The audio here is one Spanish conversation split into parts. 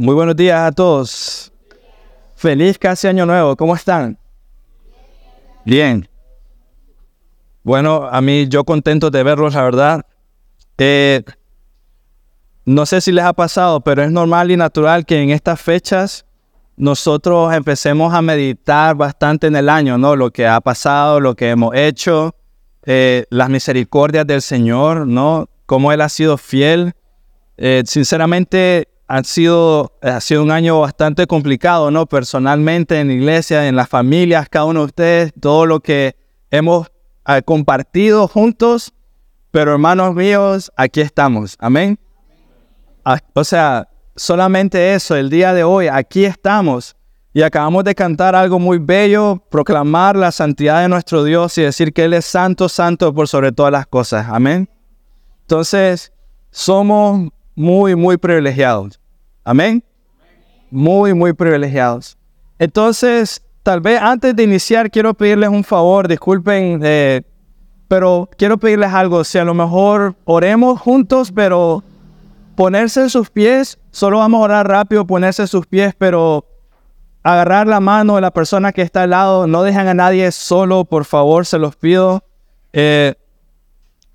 Muy buenos días a todos. Feliz casi año nuevo. ¿Cómo están? Bien. Bueno, a mí yo contento de verlos, la verdad. Eh, no sé si les ha pasado, pero es normal y natural que en estas fechas nosotros empecemos a meditar bastante en el año, ¿no? Lo que ha pasado, lo que hemos hecho, eh, las misericordias del Señor, ¿no? Cómo Él ha sido fiel. Eh, sinceramente, ha sido, ha sido un año bastante complicado, ¿no? Personalmente, en la iglesia, en las familias, cada uno de ustedes, todo lo que hemos eh, compartido juntos. Pero hermanos míos, aquí estamos. Amén. Ah, o sea, solamente eso, el día de hoy, aquí estamos y acabamos de cantar algo muy bello, proclamar la santidad de nuestro Dios y decir que Él es santo, santo por sobre todas las cosas. Amén. Entonces, somos muy, muy privilegiados. Amén. Muy, muy privilegiados. Entonces, tal vez antes de iniciar, quiero pedirles un favor, disculpen, eh, pero quiero pedirles algo. Si a lo mejor oremos juntos, pero ponerse en sus pies, solo vamos a orar rápido, ponerse en sus pies, pero agarrar la mano de la persona que está al lado, no dejen a nadie solo, por favor, se los pido. Eh,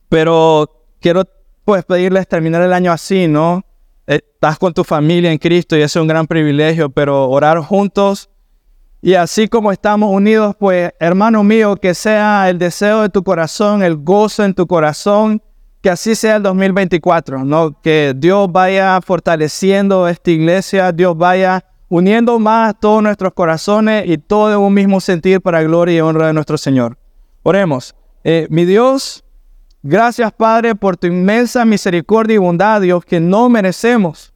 pero quiero pues pedirles terminar el año así, ¿no? Estás con tu familia en Cristo y es un gran privilegio, pero orar juntos y así como estamos unidos, pues hermano mío, que sea el deseo de tu corazón, el gozo en tu corazón, que así sea el 2024, ¿no? Que Dios vaya fortaleciendo esta iglesia, Dios vaya uniendo más todos nuestros corazones y todo en un mismo sentir para gloria y honra de nuestro Señor. Oremos. Eh, mi Dios, gracias Padre por tu inmensa misericordia y bondad, Dios, que no merecemos.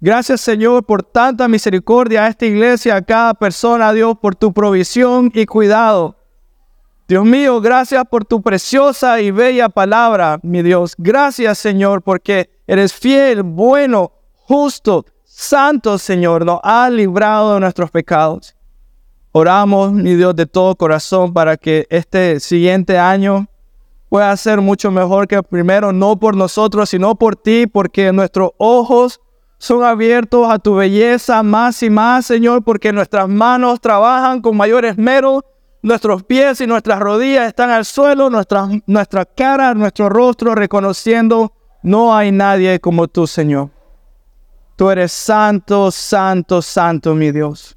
Gracias Señor por tanta misericordia a esta iglesia, a cada persona, Dios, por tu provisión y cuidado. Dios mío, gracias por tu preciosa y bella palabra, mi Dios. Gracias Señor porque eres fiel, bueno, justo, Santo Señor, nos ha librado de nuestros pecados. Oramos, mi Dios, de todo corazón para que este siguiente año pueda ser mucho mejor que primero, no por nosotros, sino por ti, porque nuestros ojos son abiertos a tu belleza más y más, Señor, porque nuestras manos trabajan con mayor esmero, nuestros pies y nuestras rodillas están al suelo, nuestra, nuestra cara, nuestro rostro reconociendo, no hay nadie como tú, Señor. Tú eres santo, santo, santo, mi Dios.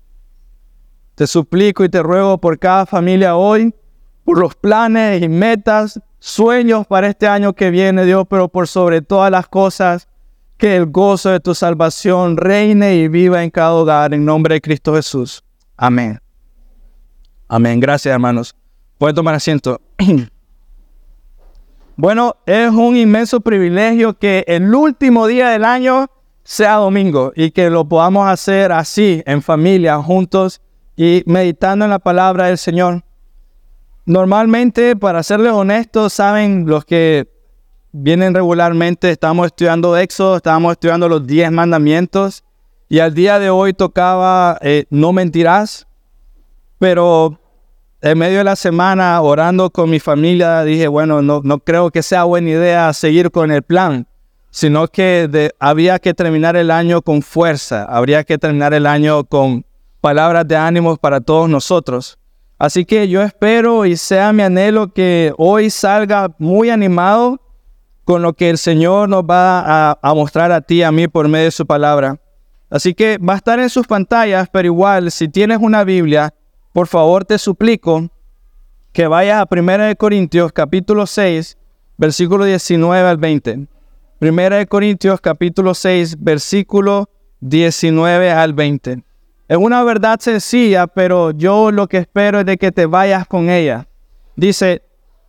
Te suplico y te ruego por cada familia hoy, por los planes y metas, sueños para este año que viene, Dios, pero por sobre todas las cosas, que el gozo de tu salvación reine y viva en cada hogar, en nombre de Cristo Jesús. Amén. Amén. Gracias, hermanos. Pueden tomar asiento. bueno, es un inmenso privilegio que el último día del año sea domingo y que lo podamos hacer así, en familia, juntos y meditando en la palabra del Señor. Normalmente, para serles honestos, saben los que vienen regularmente, estamos estudiando Éxodo, estamos estudiando los 10 mandamientos y al día de hoy tocaba eh, no mentirás, pero en medio de la semana orando con mi familia dije, bueno, no, no creo que sea buena idea seguir con el plan sino que había que terminar el año con fuerza, habría que terminar el año con palabras de ánimo para todos nosotros. Así que yo espero y sea mi anhelo que hoy salga muy animado con lo que el Señor nos va a, mostrar a ti a mí por medio de su palabra. Así que va a estar en sus pantallas, pero igual, si tienes una Biblia, por favor te suplico que vayas a 1 Corintios capítulo 6, versículo 19 al 20. Primera de Corintios capítulo 6, versículo 19 al 20. Es una verdad sencilla, pero yo lo que espero es de que te vayas con ella. Dice,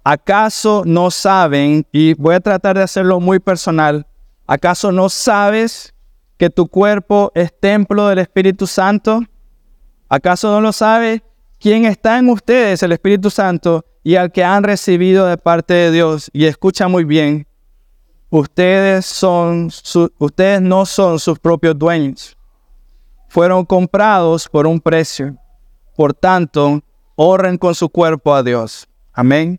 ¿acaso no saben? Y voy a tratar de hacerlo muy personal. ¿Acaso no sabes que tu cuerpo es templo del Espíritu Santo? ¿Acaso no lo sabes? ¿Quién está en ustedes, el Espíritu Santo, y al que han recibido de parte de Dios? Y escucha muy bien, Ustedes, son ustedes no son sus propios dueños. Fueron comprados por un precio. Por tanto, honren con su cuerpo a Dios. Amén.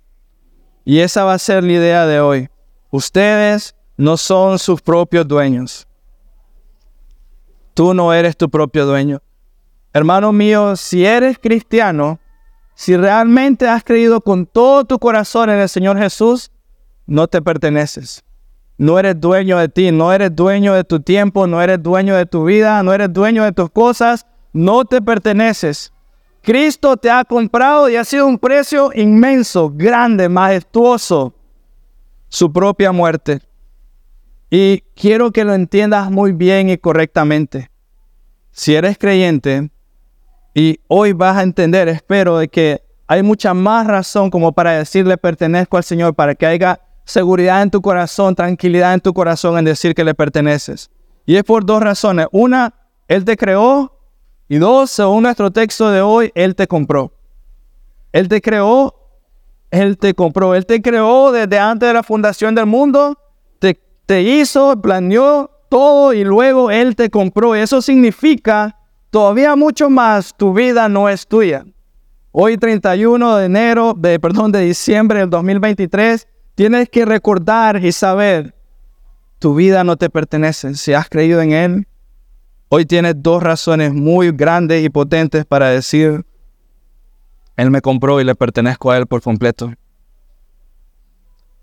Y esa va a ser la idea de hoy. Ustedes no son sus propios dueños. Tú no eres tu propio dueño. Hermano mío, si eres cristiano, si realmente has creído con todo tu corazón en el Señor Jesús, no te perteneces. No eres dueño de ti, no eres dueño de tu tiempo, no eres dueño de tu vida, no eres dueño de tus cosas, no te perteneces. Cristo te ha comprado y ha sido un precio inmenso, grande, majestuoso, su propia muerte. Y quiero que lo entiendas muy bien y correctamente. Si eres creyente, y hoy vas a entender, espero, de que hay mucha más razón como para decirle pertenezco al Señor, para que haya seguridad en tu corazón, tranquilidad en tu corazón en decir que le perteneces. Y es por dos razones. Una, Él te creó y dos, según nuestro texto de hoy, Él te compró. Él te creó, Él te compró. Él te creó desde antes de la fundación del mundo, te, hizo, planeó todo y luego Él te compró. Eso significa todavía mucho más, tu vida no es tuya. Hoy 31 de enero, de, perdón, de diciembre del 2023, tienes que recordar y saber, tu vida no te pertenece. Si has creído en Él, hoy tienes dos razones muy grandes y potentes para decir, Él me compró y le pertenezco a Él por completo.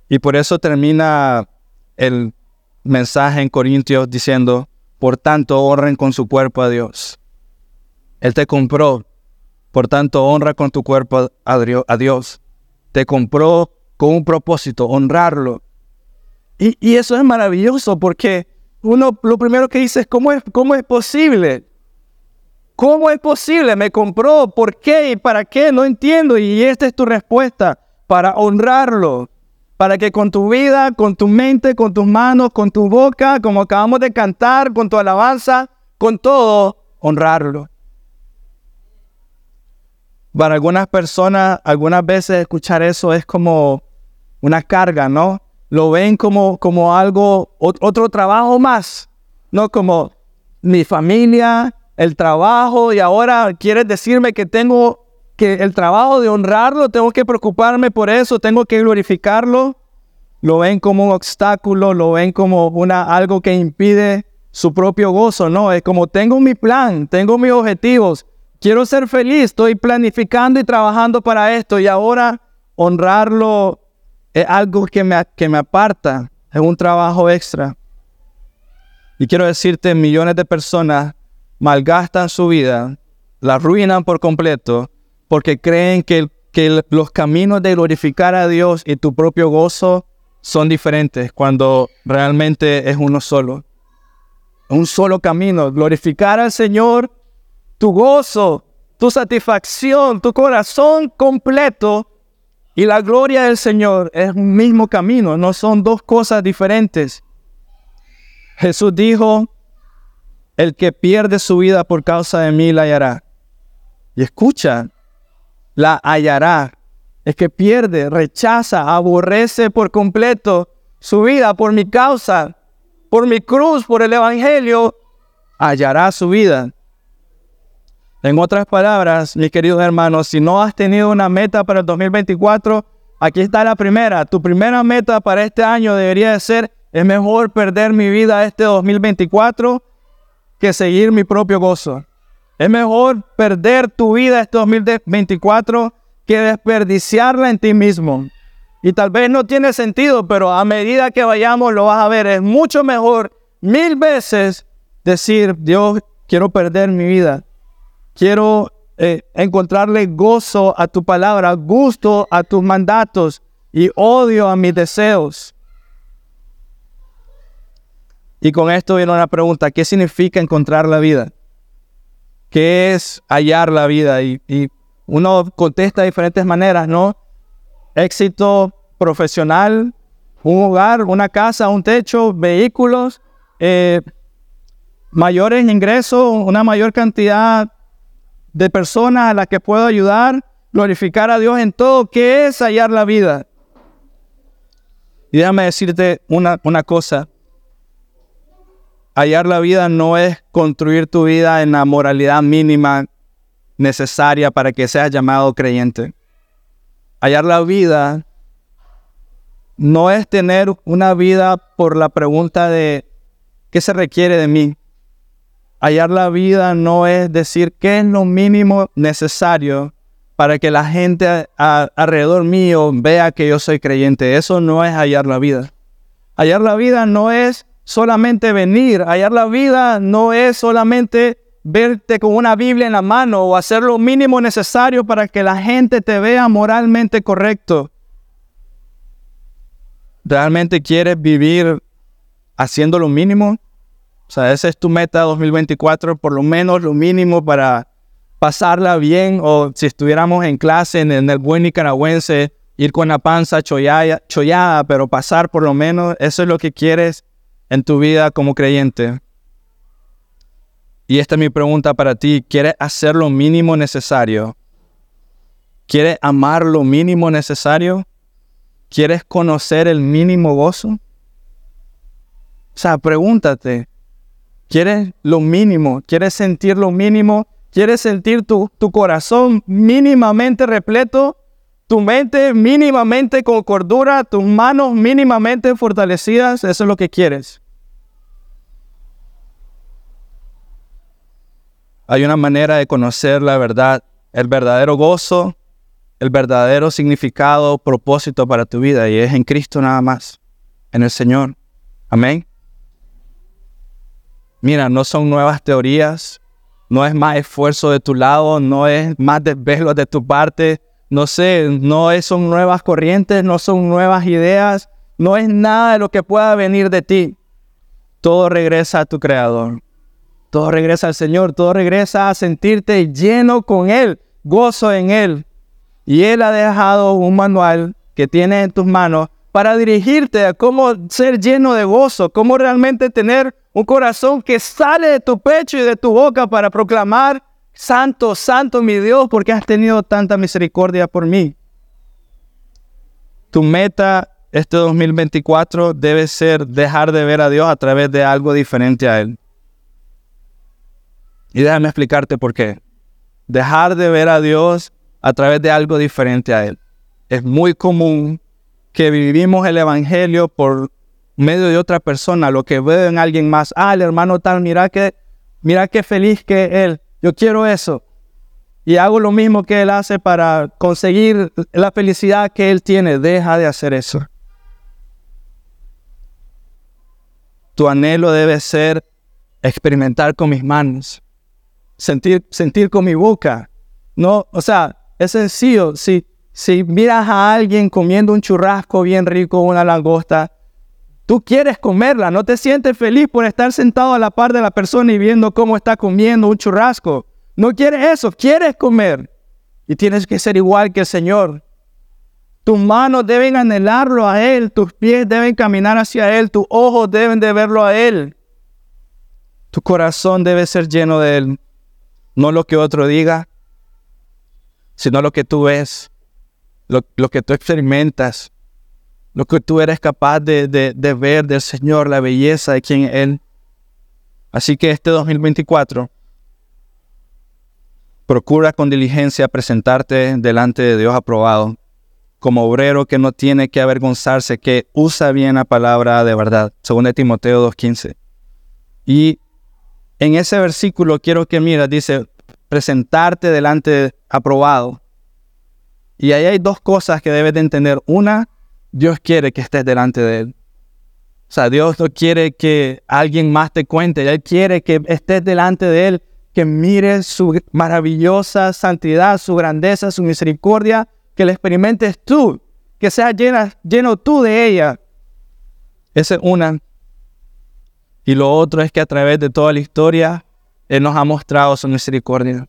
Y por eso termina el mensaje en Corintios diciendo, por tanto honren con su cuerpo a Dios. Él te compró, por tanto honra con tu cuerpo a Dios. Te compró con un propósito, honrarlo. Y, eso es maravilloso porque uno lo primero que dice es, ¿cómo es, cómo es posible? ¿Cómo es posible? Me compró, ¿por qué y para qué? No entiendo. Y esta es tu respuesta, para honrarlo, para que con tu vida, con tu mente, con tus manos, con tu boca, como acabamos de cantar, con tu alabanza, con todo, honrarlo. Para algunas personas, algunas veces escuchar eso es como una carga, ¿no? Lo ven como, como algo, otro trabajo más, ¿no? Como mi familia, el trabajo, y ahora quieres decirme que tengo que el trabajo de honrarlo, tengo que preocuparme por eso, tengo que glorificarlo. Lo ven como un obstáculo, lo ven como una, algo que impide su propio gozo, ¿no? Es como tengo mi plan, tengo mis objetivos, quiero ser feliz, estoy planificando y trabajando para esto y ahora honrarlo es algo que me, que me aparta, es un trabajo extra. Y quiero decirte, millones de personas malgastan su vida, la arruinan por completo, porque creen que, que los caminos de glorificar a Dios y tu propio gozo son diferentes, cuando realmente es uno solo. Un solo camino, glorificar al Señor tu gozo, tu satisfacción, tu corazón completo y la gloria del Señor es un mismo camino, no son dos cosas diferentes. Jesús dijo, el que pierde su vida por causa de mí la hallará. Y escucha, la hallará. Es que pierde, rechaza, aborrece por completo su vida por mi causa, por mi cruz, por el Evangelio, hallará su vida. En otras palabras, mis queridos hermanos, si no has tenido una meta para el 2024, aquí está la primera. Tu primera meta para este año debería de ser, es mejor perder mi vida este 2024 que seguir mi propio gozo. Es mejor perder tu vida este 2024 que desperdiciarla en ti mismo. Y tal vez no tiene sentido, pero a medida que vayamos lo vas a ver. Es mucho mejor mil veces decir, Dios, quiero perder mi vida Quiero eh, encontrarle gozo a tu palabra, gusto a tus mandatos y odio a mis deseos. Y con esto viene una pregunta, ¿qué significa encontrar la vida? ¿Qué es hallar la vida? Y, uno contesta de diferentes maneras, ¿no? Éxito profesional, un hogar, una casa, un techo, vehículos, eh, mayores ingresos, una mayor cantidad de personas a las que puedo ayudar, glorificar a Dios en todo, que es hallar la vida. Y déjame decirte una, una cosa. Hallar la vida no es construir tu vida en la moralidad mínima necesaria para que seas llamado creyente. Hallar la vida no es tener una vida por la pregunta de ¿qué se requiere de mí? Hallar la vida no es decir qué es lo mínimo necesario para que la gente alrededor mío vea que yo soy creyente. Eso no es hallar la vida. Hallar la vida no es solamente venir. Hallar la vida no es solamente verte con una Biblia en la mano o hacer lo mínimo necesario para que la gente te vea moralmente correcto. ¿Realmente quieres vivir haciendo lo mínimo? O sea, esa es tu meta 2024, por lo menos lo mínimo para pasarla bien o si estuviéramos en clase en, el buen nicaragüense, ir con la panza chollada, chollada, pero pasar por lo menos, eso es lo que quieres en tu vida como creyente. Y esta es mi pregunta para ti. ¿Quieres hacer lo mínimo necesario? ¿Quieres amar lo mínimo necesario? ¿Quieres conocer el mínimo gozo? O sea, pregúntate, ¿quieres lo mínimo? ¿Quieres sentir lo mínimo? ¿Quieres sentir tu, tu corazón mínimamente repleto? ¿Tu mente mínimamente con cordura? ¿Tus manos mínimamente fortalecidas? Eso es lo que quieres. Hay una manera de conocer la verdad, el verdadero gozo, el verdadero significado, propósito para tu vida y es en Cristo nada más, en el Señor. Amén. Mira, no son nuevas teorías, no es más esfuerzo de tu lado, no es más desvelo de tu parte, no sé, no es, son nuevas corrientes, no son nuevas ideas, no es nada de lo que pueda venir de ti. Todo regresa a tu Creador. Todo regresa al Señor, todo regresa a sentirte lleno con Él, gozo en Él. Y Él ha dejado un manual que tienes en tus manos para dirigirte a cómo ser lleno de gozo, cómo realmente tener un corazón que sale de tu pecho y de tu boca para proclamar, Santo, Santo mi Dios, porque has tenido tanta misericordia por mí. Tu meta este 2024 debe ser dejar de ver a Dios a través de algo diferente a Él. Y déjame explicarte por qué. Dejar de ver a Dios a través de algo diferente a Él. Es muy común que vivimos el Evangelio por medio de otra persona, lo que veo en alguien más. Ah, el hermano tal, mira que, mira qué feliz que él. Yo quiero eso. Y hago lo mismo que él hace para conseguir la felicidad que él tiene. Deja de hacer eso. Tu anhelo debe ser experimentar con mis manos sentir, sentir con mi boca. No, o sea, es sencillo. Si, si miras a alguien comiendo un churrasco bien rico, una langosta, tú quieres comerla, no te sientes feliz por estar sentado a la par de la persona y viendo cómo está comiendo un churrasco. No quieres eso, quieres comer. Y tienes que ser igual que el Señor. Tus manos deben anhelarlo a Él, tus pies deben caminar hacia Él, tus ojos deben de verlo a Él. Tu corazón debe ser lleno de Él. No lo que otro diga, sino lo que tú ves, lo, que tú experimentas, lo que tú eres capaz de, de ver del Señor, la belleza de quien Él. Así que este 2024, procura con diligencia presentarte delante de Dios aprobado, como obrero que no tiene que avergonzarse, que usa bien la palabra de verdad, según Timoteo 2.15. Y en ese versículo quiero que miras, dice, presentarte delante aprobado. Y ahí hay dos cosas que debes de entender. Una, Dios quiere que estés delante de Él. O sea, Dios no quiere que alguien más te cuente. Él quiere que estés delante de Él, que mires su maravillosa santidad, su grandeza, su misericordia, que la experimentes tú, que seas lleno tú de ella. Esa es una. Y lo otro es que a través de toda la historia, Él nos ha mostrado su misericordia.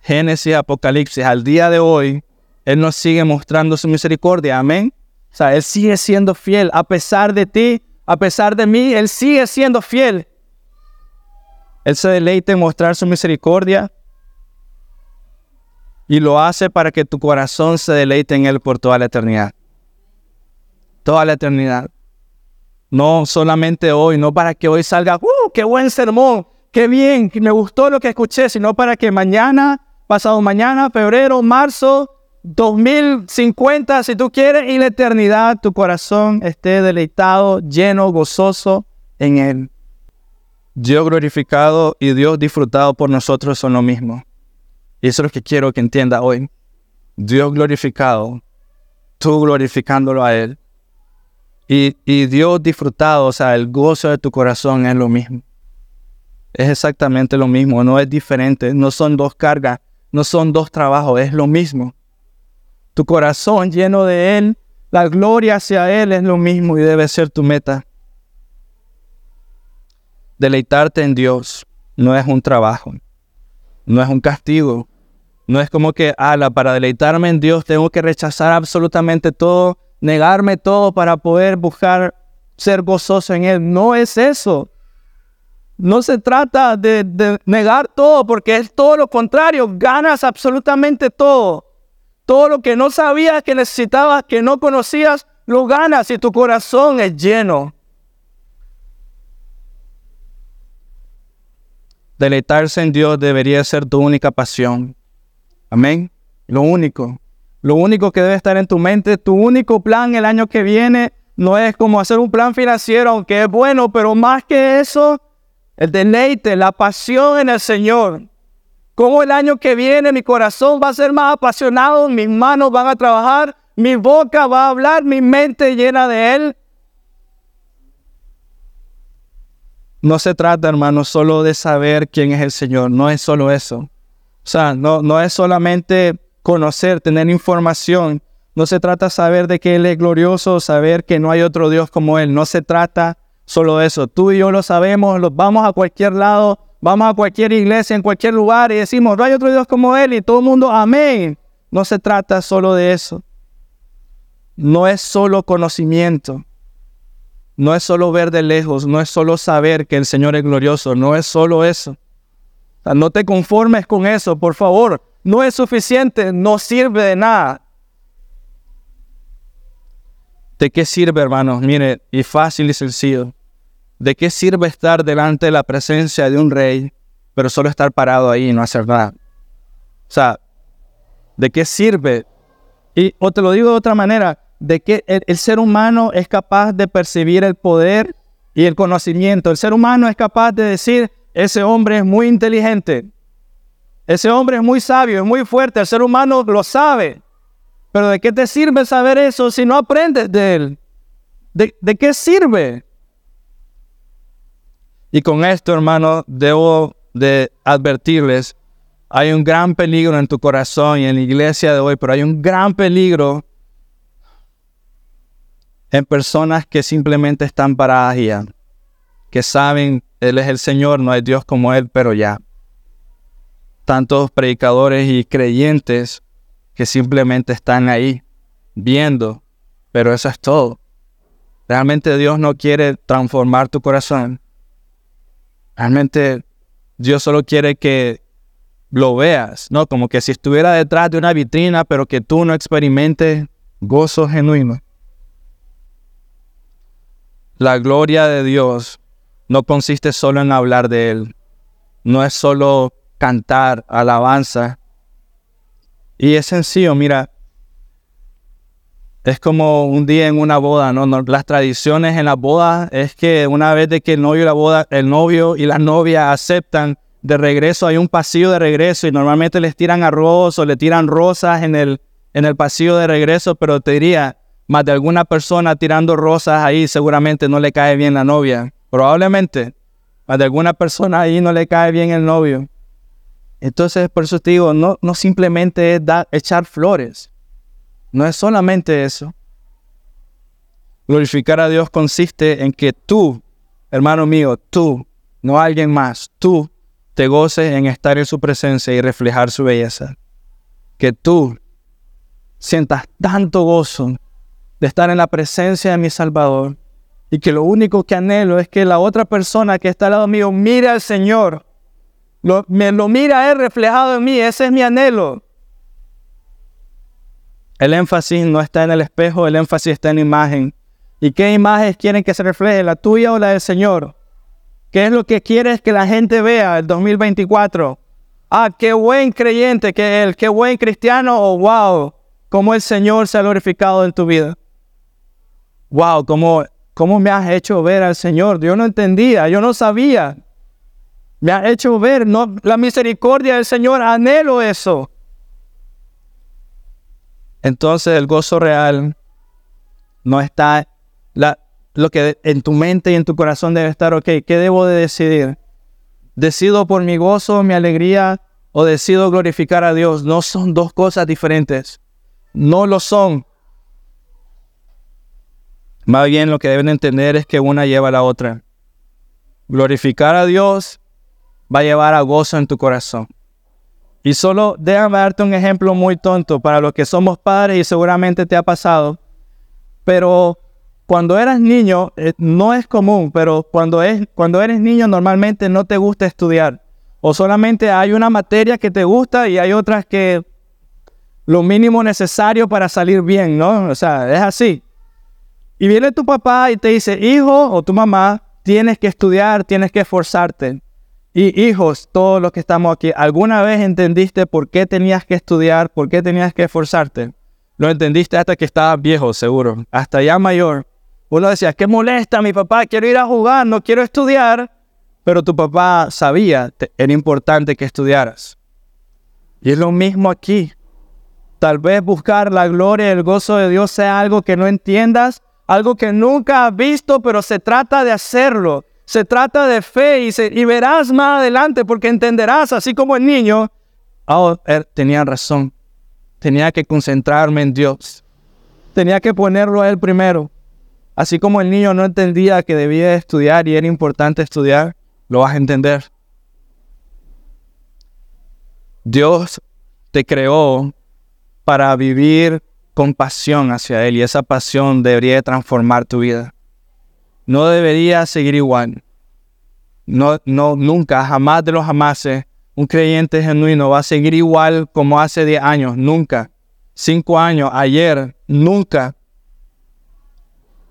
Génesis, Apocalipsis, al día de hoy, Él nos sigue mostrando su misericordia. Amén. O sea, Él sigue siendo fiel. A pesar de ti, a pesar de mí, Él sigue siendo fiel. Él se deleita en mostrar su misericordia y lo hace para que tu corazón se deleite en Él por toda la eternidad. Toda la eternidad. No solamente hoy, no para que hoy salga, ¡uh, qué buen sermón! ¡Qué bien! Me gustó lo que escuché, sino para que mañana, pasado mañana, febrero, marzo, 2050, si tú quieres, y la eternidad, tu corazón esté deleitado, lleno, gozoso en Él. Dios glorificado y Dios disfrutado por nosotros son lo mismo. Y eso es lo que quiero que entienda hoy. Dios glorificado, tú glorificándolo a Él. Y, y Dios disfrutado, o sea, el gozo de tu corazón es lo mismo. Es exactamente lo mismo, no es diferente, no son dos cargas, no son dos trabajos, es lo mismo. Tu corazón lleno de Él, la gloria hacia Él es lo mismo y debe ser tu meta. Deleitarte en Dios no es un trabajo, no es un castigo, no es como que, ala, para deleitarme en Dios tengo que rechazar absolutamente todo, negarme todo para poder buscar ser gozoso en Él. No es eso. No se trata de, de, negar todo, porque es todo lo contrario. Ganas absolutamente todo. Todo lo que no sabías que necesitabas, que no conocías, lo ganas y tu corazón es lleno. Deleitarse en Dios debería ser tu única pasión. Amén. Lo único. Lo único que debe estar en tu mente, tu único plan el año que viene, no es como hacer un plan financiero, aunque es bueno, pero más que eso, el deleite, la pasión en el Señor. Como el año que viene mi corazón va a ser más apasionado, mis manos van a trabajar, mi boca va a hablar, mi mente llena de Él. No se trata, hermano, solo de saber quién es el Señor, no es solo eso. O sea, no, no es solamente conocer, tener información. No se trata saber de que Él es glorioso, saber que no hay otro Dios como Él. No se trata solo de eso. Tú y yo lo sabemos, los vamos a cualquier lado, vamos a cualquier iglesia, en cualquier lugar y decimos, no hay otro Dios como Él y todo el mundo, amén. No se trata solo de eso. No es solo conocimiento. No es solo ver de lejos, no es solo saber que el Señor es glorioso, no es solo eso. no te conformes con eso, por favor. No es suficiente, no sirve de nada. ¿De qué sirve, hermanos? Mire, y fácil y sencillo. ¿De qué sirve estar delante de la presencia de un rey, pero solo estar parado ahí y no hacer nada? O sea, ¿de qué sirve? Y o te lo digo de otra manera, de que el, ser humano es capaz de percibir el poder y el conocimiento. El ser humano es capaz de decir, ese hombre es muy inteligente, ese hombre es muy sabio, es muy fuerte, el ser humano lo sabe. Pero ¿de qué te sirve saber eso si no aprendes de él? ¿De, de qué sirve? Y con esto, hermano, debo de advertirles, hay un gran peligro en tu corazón y en la iglesia de hoy, pero hay un gran peligro en personas que simplemente están paradas ya, que saben, Él es el Señor, no hay Dios como Él, pero ya. Tantos predicadores y creyentes que simplemente están ahí viendo, pero eso es todo. Realmente Dios no quiere transformar tu corazón. Realmente Dios solo quiere que lo veas, ¿no? Como que si estuviera detrás de una vitrina, pero que tú no experimentes gozo genuino. La gloria de Dios no consiste solo en hablar de Él, no es solo cantar alabanza. Y es sencillo, mira, es como un día en una boda, ¿no? Las tradiciones en la boda es que una vez que el novio y la boda, el novio y la novia aceptan de regreso, hay un pasillo de regreso y normalmente les tiran arroz o le tiran rosas en el, en el pasillo de regreso, pero te diría, más de alguna persona tirando rosas ahí seguramente no le cae bien la novia. Probablemente, más de alguna persona ahí no le cae bien el novio. Entonces, por eso te digo, no, no simplemente es echar flores. No es solamente eso. Glorificar a Dios consiste en que tú, hermano mío, tú, no alguien más, tú te goces en estar en su presencia y reflejar su belleza. Que tú sientas tanto gozo de estar en la presencia de mi Salvador y que lo único que anhelo es que la otra persona que está al lado mío mire al Señor lo, me lo mira Él reflejado en mí, ese es mi anhelo. El énfasis no está en el espejo, el énfasis está en la imagen. ¿Y qué imagen quieren que se refleje, la tuya o la del Señor? ¿Qué es lo que quieres que la gente vea el 2024? Ah, qué buen creyente que él, qué buen cristiano, o oh, wow, cómo el Señor se ha glorificado en tu vida. Wow, cómo, cómo me has hecho ver al Señor. Yo no entendía, yo no sabía. Me ha hecho ver no, la misericordia del Señor. Anhelo eso. Entonces el gozo real no está lo que en tu mente y en tu corazón debe estar, ok, ¿qué debo de decidir? ¿Decido por mi gozo, mi alegría o decido glorificar a Dios? No son dos cosas diferentes. No lo son. Más bien lo que deben entender es que una lleva a la otra. Glorificar a Dios va a llevar a gozo en tu corazón. Y solo déjame darte un ejemplo muy tonto para los que somos padres y seguramente te ha pasado. Pero cuando eras niño, eh, no es común, pero cuando, es, cuando eres niño normalmente no te gusta estudiar. O solamente hay una materia que te gusta y hay otras que lo mínimo necesario para salir bien, ¿no? O sea, es así. Y viene tu papá y te dice, hijo o tu mamá, tienes que estudiar, tienes que esforzarte. Y hijos, todos los que estamos aquí, ¿alguna vez entendiste por qué tenías que estudiar, por qué tenías que esforzarte? Lo entendiste hasta que estabas viejo, seguro, hasta ya mayor. Uno decía, qué molesta mi papá, quiero ir a jugar, no quiero estudiar. Pero tu papá sabía, que era importante que estudiaras. Y es lo mismo aquí. Tal vez buscar la gloria y el gozo de Dios sea algo que no entiendas, algo que nunca has visto, pero se trata de hacerlo. Se trata de fe y, y verás más adelante porque entenderás, así como el niño, oh, él tenía razón. Tenía que concentrarme en Dios. Tenía que ponerlo a Él primero. Así como el niño no entendía que debía estudiar y era importante estudiar, lo vas a entender. Dios te creó para vivir con pasión hacia Él y esa pasión debería transformar tu vida. No debería seguir igual. No, no, nunca, jamás de los jamases un creyente genuino va a seguir igual como hace 10 años, nunca. 5 años, ayer, nunca.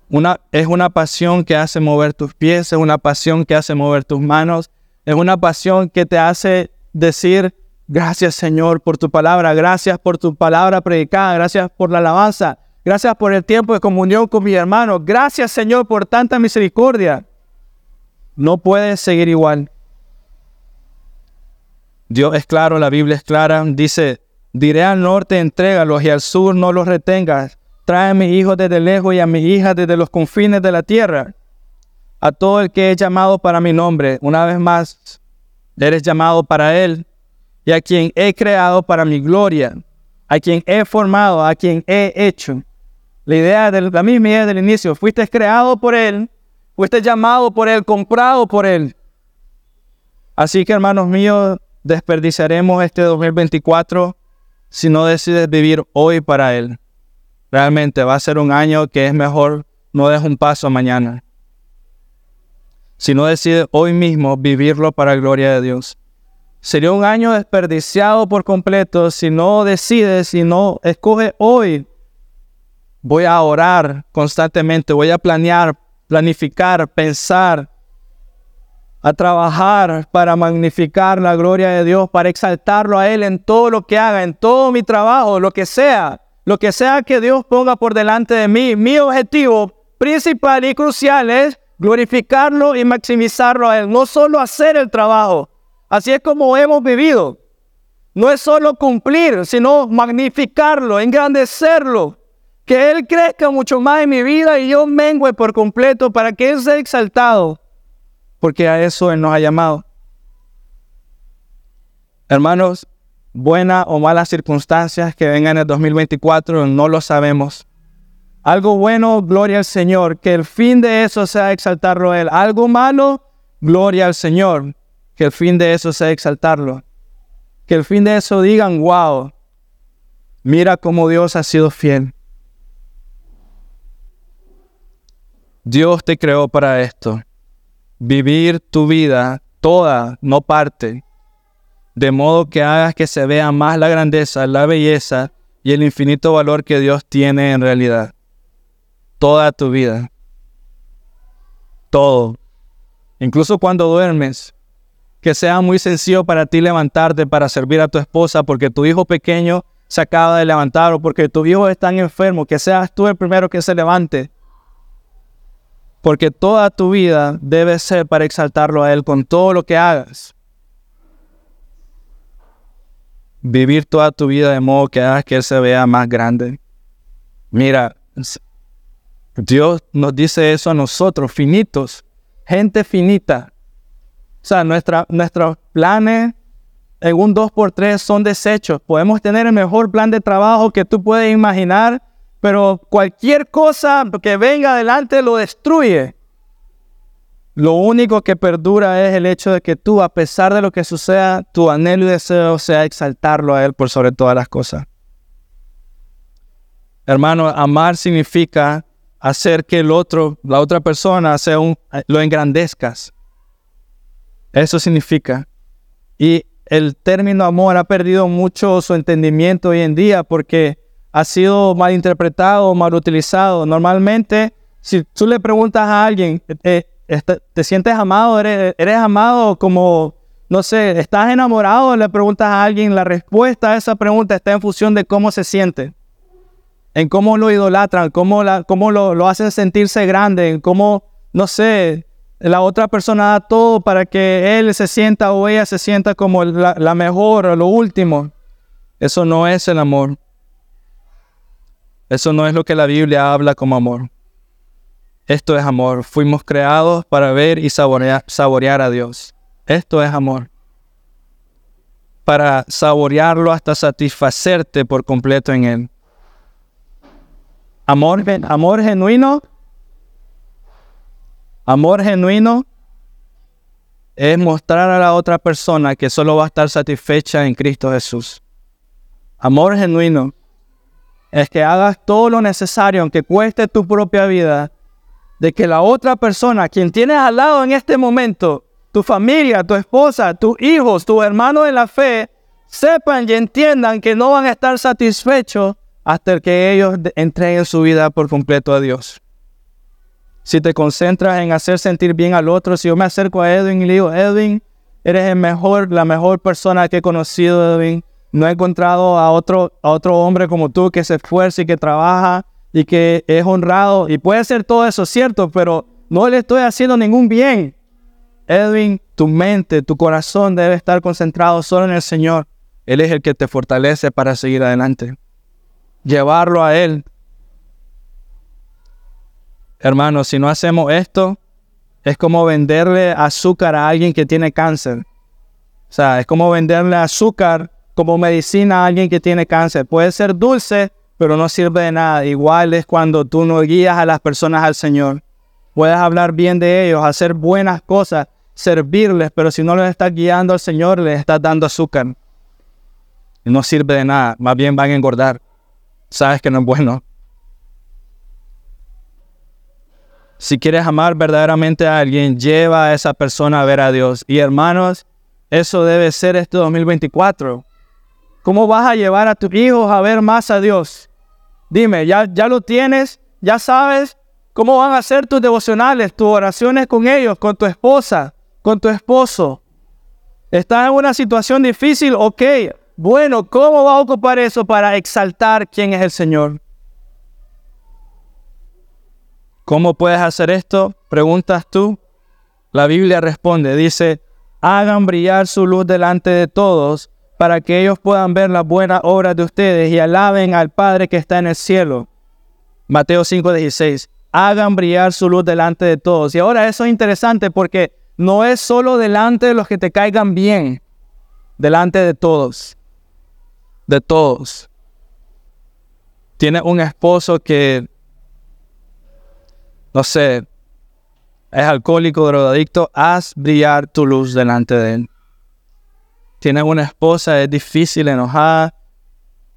Una, es una pasión que hace mover tus pies, es una pasión que hace mover tus manos, es una pasión que te hace decir, gracias Señor por tu palabra, gracias por tu palabra predicada, gracias por la alabanza, gracias por el tiempo de comunión con mi hermano, gracias Señor por tanta misericordia. No puedes seguir igual. Dios es claro, la Biblia es clara. Dice, diré al norte, entrégalos y al sur no los retengas. Trae a mis hijos desde lejos y a mis hijas desde los confines de la tierra. A todo el que he llamado para mi nombre, una vez más, eres llamado para él. Y a quien he creado para mi gloria, a quien he formado, a quien he hecho. La idea de la misma idea del inicio, fuiste creado por él, fuiste llamado por él, comprado por él. Así que hermanos míos, desperdiciaremos este 2024 si no decides vivir hoy para Él. Realmente va a ser un año que es mejor no des un paso mañana. Si no decides hoy mismo vivirlo para la gloria de Dios. Sería un año desperdiciado por completo si no decides, si no escoges hoy. Voy a orar constantemente, voy a planear, planificar, pensar, a trabajar para magnificar la gloria de Dios, para exaltarlo a Él en todo lo que haga, en todo mi trabajo, lo que sea, lo que sea que Dios ponga por delante de mí. Mi objetivo principal y crucial es glorificarlo y maximizarlo a Él, no solo hacer el trabajo. Así es como hemos vivido. No es solo cumplir, sino magnificarlo, engrandecerlo. Que Él crezca mucho más en mi vida y yo mengue por completo para que Él sea exaltado porque a eso Él nos ha llamado. Hermanos, buenas o malas circunstancias que vengan en el 2024, no lo sabemos. Algo bueno, gloria al Señor, que el fin de eso sea exaltarlo Él. Algo malo, gloria al Señor, que el fin de eso sea exaltarlo. Que el fin de eso digan, wow, mira cómo Dios ha sido fiel. Dios te creó para esto vivir tu vida toda, no parte, de modo que hagas que se vea más la grandeza, la belleza y el infinito valor que Dios tiene en realidad. Toda tu vida. Todo. Incluso cuando duermes, que sea muy sencillo para ti levantarte para servir a tu esposa porque tu hijo pequeño se acaba de levantar o porque tu hijo está enfermo, que seas tú el primero que se levante porque toda tu vida debe ser para exaltarlo a Él con todo lo que hagas. Vivir toda tu vida de modo que hagas que Él se vea más grande. Mira, Dios nos dice eso a nosotros, finitos, gente finita. O sea, nuestra, nuestros planes en un 2x3 son desechos. Podemos tener el mejor plan de trabajo que tú puedes imaginar, pero cualquier cosa que venga adelante lo destruye. Lo único que perdura es el hecho de que tú, a pesar de lo que suceda, tu anhelo y deseo sea exaltarlo a Él por sobre todas las cosas. Hermano, amar significa hacer que el otro, la otra persona, sea un, lo engrandezcas. Eso significa. Y el término amor ha perdido mucho su entendimiento hoy en día porque ha sido mal interpretado, mal utilizado. Normalmente, si tú le preguntas a alguien, eh, ¿te sientes amado? ¿Eres, ¿Eres amado como, no sé, estás enamorado? Le preguntas a alguien, la respuesta a esa pregunta está en función de cómo se siente, en cómo lo idolatran, cómo, lo hacen sentirse grande, en cómo, no sé, la otra persona da todo para que él se sienta o ella se sienta como la, la mejor o lo último. Eso no es el amor. Eso no es lo que la Biblia habla como amor. Esto es amor. Fuimos creados para ver y saborear, a Dios. Esto es amor. Para saborearlo hasta satisfacerte por completo en Él. Amor, amor genuino. Amor genuino es mostrar a la otra persona que solo va a estar satisfecha en Cristo Jesús. Amor genuino es que hagas todo lo necesario, aunque cueste tu propia vida, de que la otra persona, quien tienes al lado en este momento, tu familia, tu esposa, tus hijos, tu hermano de la fe, sepan y entiendan que no van a estar satisfechos hasta que ellos entreguen su vida por completo a Dios. Si te concentras en hacer sentir bien al otro, si yo me acerco a Edwin y le digo, Edwin, eres el mejor, la mejor persona que he conocido, Edwin. No he encontrado a otro, a otro hombre como tú que se esfuerce y que trabaja y que es honrado. Y puede ser todo eso cierto, pero no le estoy haciendo ningún bien. Edwin, tu mente, tu corazón debe estar concentrado solo en el Señor. Él es el que te fortalece para seguir adelante. Llevarlo a Él. Hermanos, si no hacemos esto, es como venderle azúcar a alguien que tiene cáncer. O sea, es como venderle azúcar como medicina a alguien que tiene cáncer. Puede ser dulce, pero no sirve de nada. Igual es cuando tú no guías a las personas al Señor. Puedes hablar bien de ellos, hacer buenas cosas, servirles, pero si no les estás guiando al Señor, les estás dando azúcar. No sirve de nada, más bien van a engordar. Sabes que no es bueno. Si quieres amar verdaderamente a alguien, lleva a esa persona a ver a Dios. Y hermanos, eso debe ser este 2024. ¿Cómo vas a llevar a tus hijos a ver más a Dios? Dime, ¿ya, ya lo tienes? ¿Ya sabes cómo van a ser tus devocionales, tus oraciones con ellos, con tu esposa, con tu esposo? ¿Estás en una situación difícil? Ok. Bueno, ¿cómo va a ocupar eso para exaltar quién es el Señor? ¿Cómo puedes hacer esto? Preguntas tú. La Biblia responde, dice, hagan brillar su luz delante de todos para que ellos puedan ver las buenas obras de ustedes y alaben al Padre que está en el cielo. Mateo 5:16. Hagan brillar su luz delante de todos. Y ahora eso es interesante porque no es solo delante de los que te caigan bien, delante de todos. De todos. Tienes un esposo que, no sé, es alcohólico, drogadicto, haz brillar tu luz delante de él. Tienes una esposa, es difícil, enojada,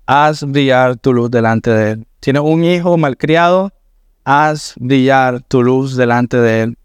haz brillar tu luz delante de él. Tienes un hijo malcriado, haz brillar tu luz delante de él.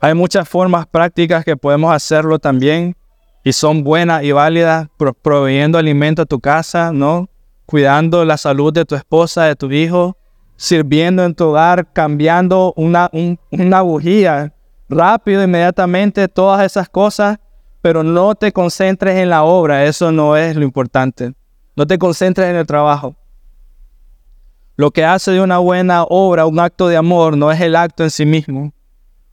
Hay muchas formas prácticas que podemos hacerlo también y son buenas y válidas, proveyendo alimento a tu casa, ¿no? Cuidando la salud de tu esposa, de tu hijo, sirviendo en tu hogar, cambiando una, una bujía rápido, inmediatamente, todas esas cosas, pero no te concentres en la obra, eso no es lo importante. No te concentres en el trabajo. Lo que hace de una buena obra un acto de amor no es el acto en sí mismo.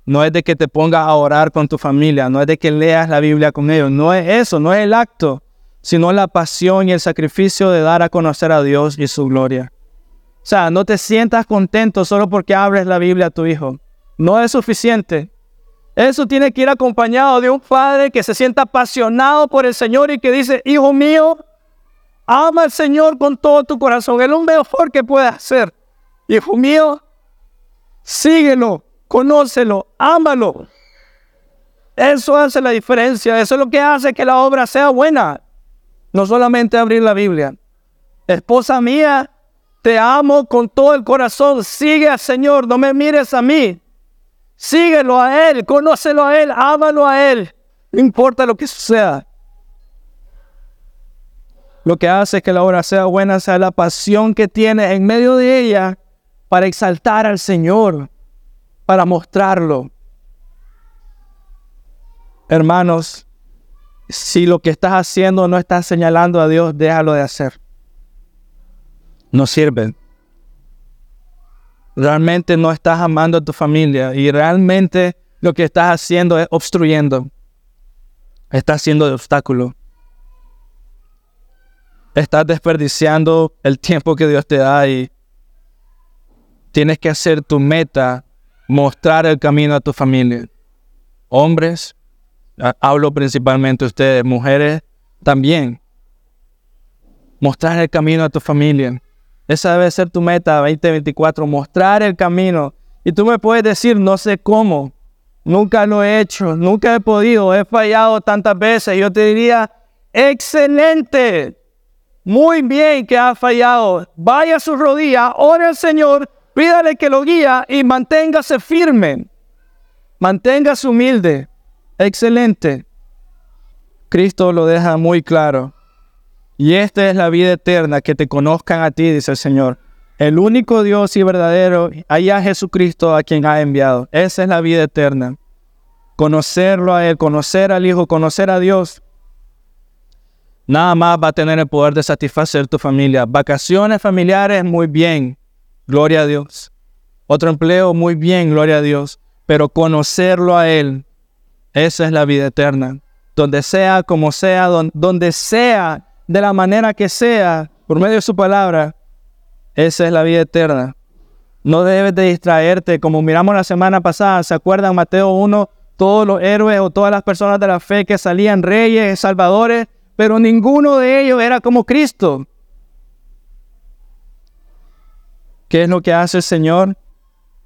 no es de que te pongas a orar con tu familia, no es de que leas la Biblia con ellos, no es eso, no es el acto, sino la pasión y el sacrificio de dar a conocer a Dios y su gloria. O sea, no te sientas contento solo porque abres la Biblia a tu hijo. No es suficiente. Eso tiene que ir acompañado de un padre que se sienta apasionado por el Señor y que dice, hijo mío, ama al Señor con todo tu corazón. Es lo mejor que puedes hacer. Hijo mío, síguelo, conócelo, ámalo. Eso hace la diferencia. Eso es lo que hace que la obra sea buena. No solamente abrir la Biblia. Esposa mía, te amo con todo el corazón. Sigue al Señor, no me mires a mí. Síguelo a Él, conócelo a Él, ámalo a Él. No importa lo que suceda. Lo que hace que la obra sea buena sea la pasión que tiene en medio de ella para exaltar al Señor, para mostrarlo. Hermanos, si lo que estás haciendo no está señalando a Dios, déjalo de hacer. No sirve. Realmente no estás amando a tu familia y realmente lo que estás haciendo es obstruyendo. Estás siendo de obstáculo. Estás desperdiciando el tiempo que Dios te da y tienes que hacer tu meta, mostrar el camino a tu familia. Hombres, hablo principalmente de ustedes, mujeres también. Mostrar el camino a tu familia. Esa debe ser tu meta 2024, mostrar el camino. Y tú me puedes decir, no sé cómo, nunca lo he hecho, nunca he podido, he fallado tantas veces. Yo te diría, excelente, muy bien que ha fallado. Vaya a su rodilla, ore al Señor, pídale que lo guía y manténgase firme. Manténgase humilde. Excelente. Cristo lo deja muy claro. Y esta es la vida eterna, que te conozcan a ti, dice el Señor. El único Dios y verdadero, allá Jesucristo a quien ha enviado. Esa es la vida eterna. Conocerlo a Él, conocer al Hijo, conocer a Dios. Nada más va a tener el poder de satisfacer tu familia. Vacaciones familiares, muy bien. Gloria a Dios. Otro empleo, muy bien, gloria a Dios. Pero conocerlo a Él, esa es la vida eterna. Donde sea, como sea, donde, sea, de la manera que sea, por medio de su palabra, esa es la vida eterna. No debes de distraerte, como miramos la semana pasada, ¿se acuerdan Mateo 1? Todos los héroes o todas las personas de la fe que salían reyes, salvadores, pero ninguno de ellos era como Cristo. ¿Qué es lo que hace el Señor?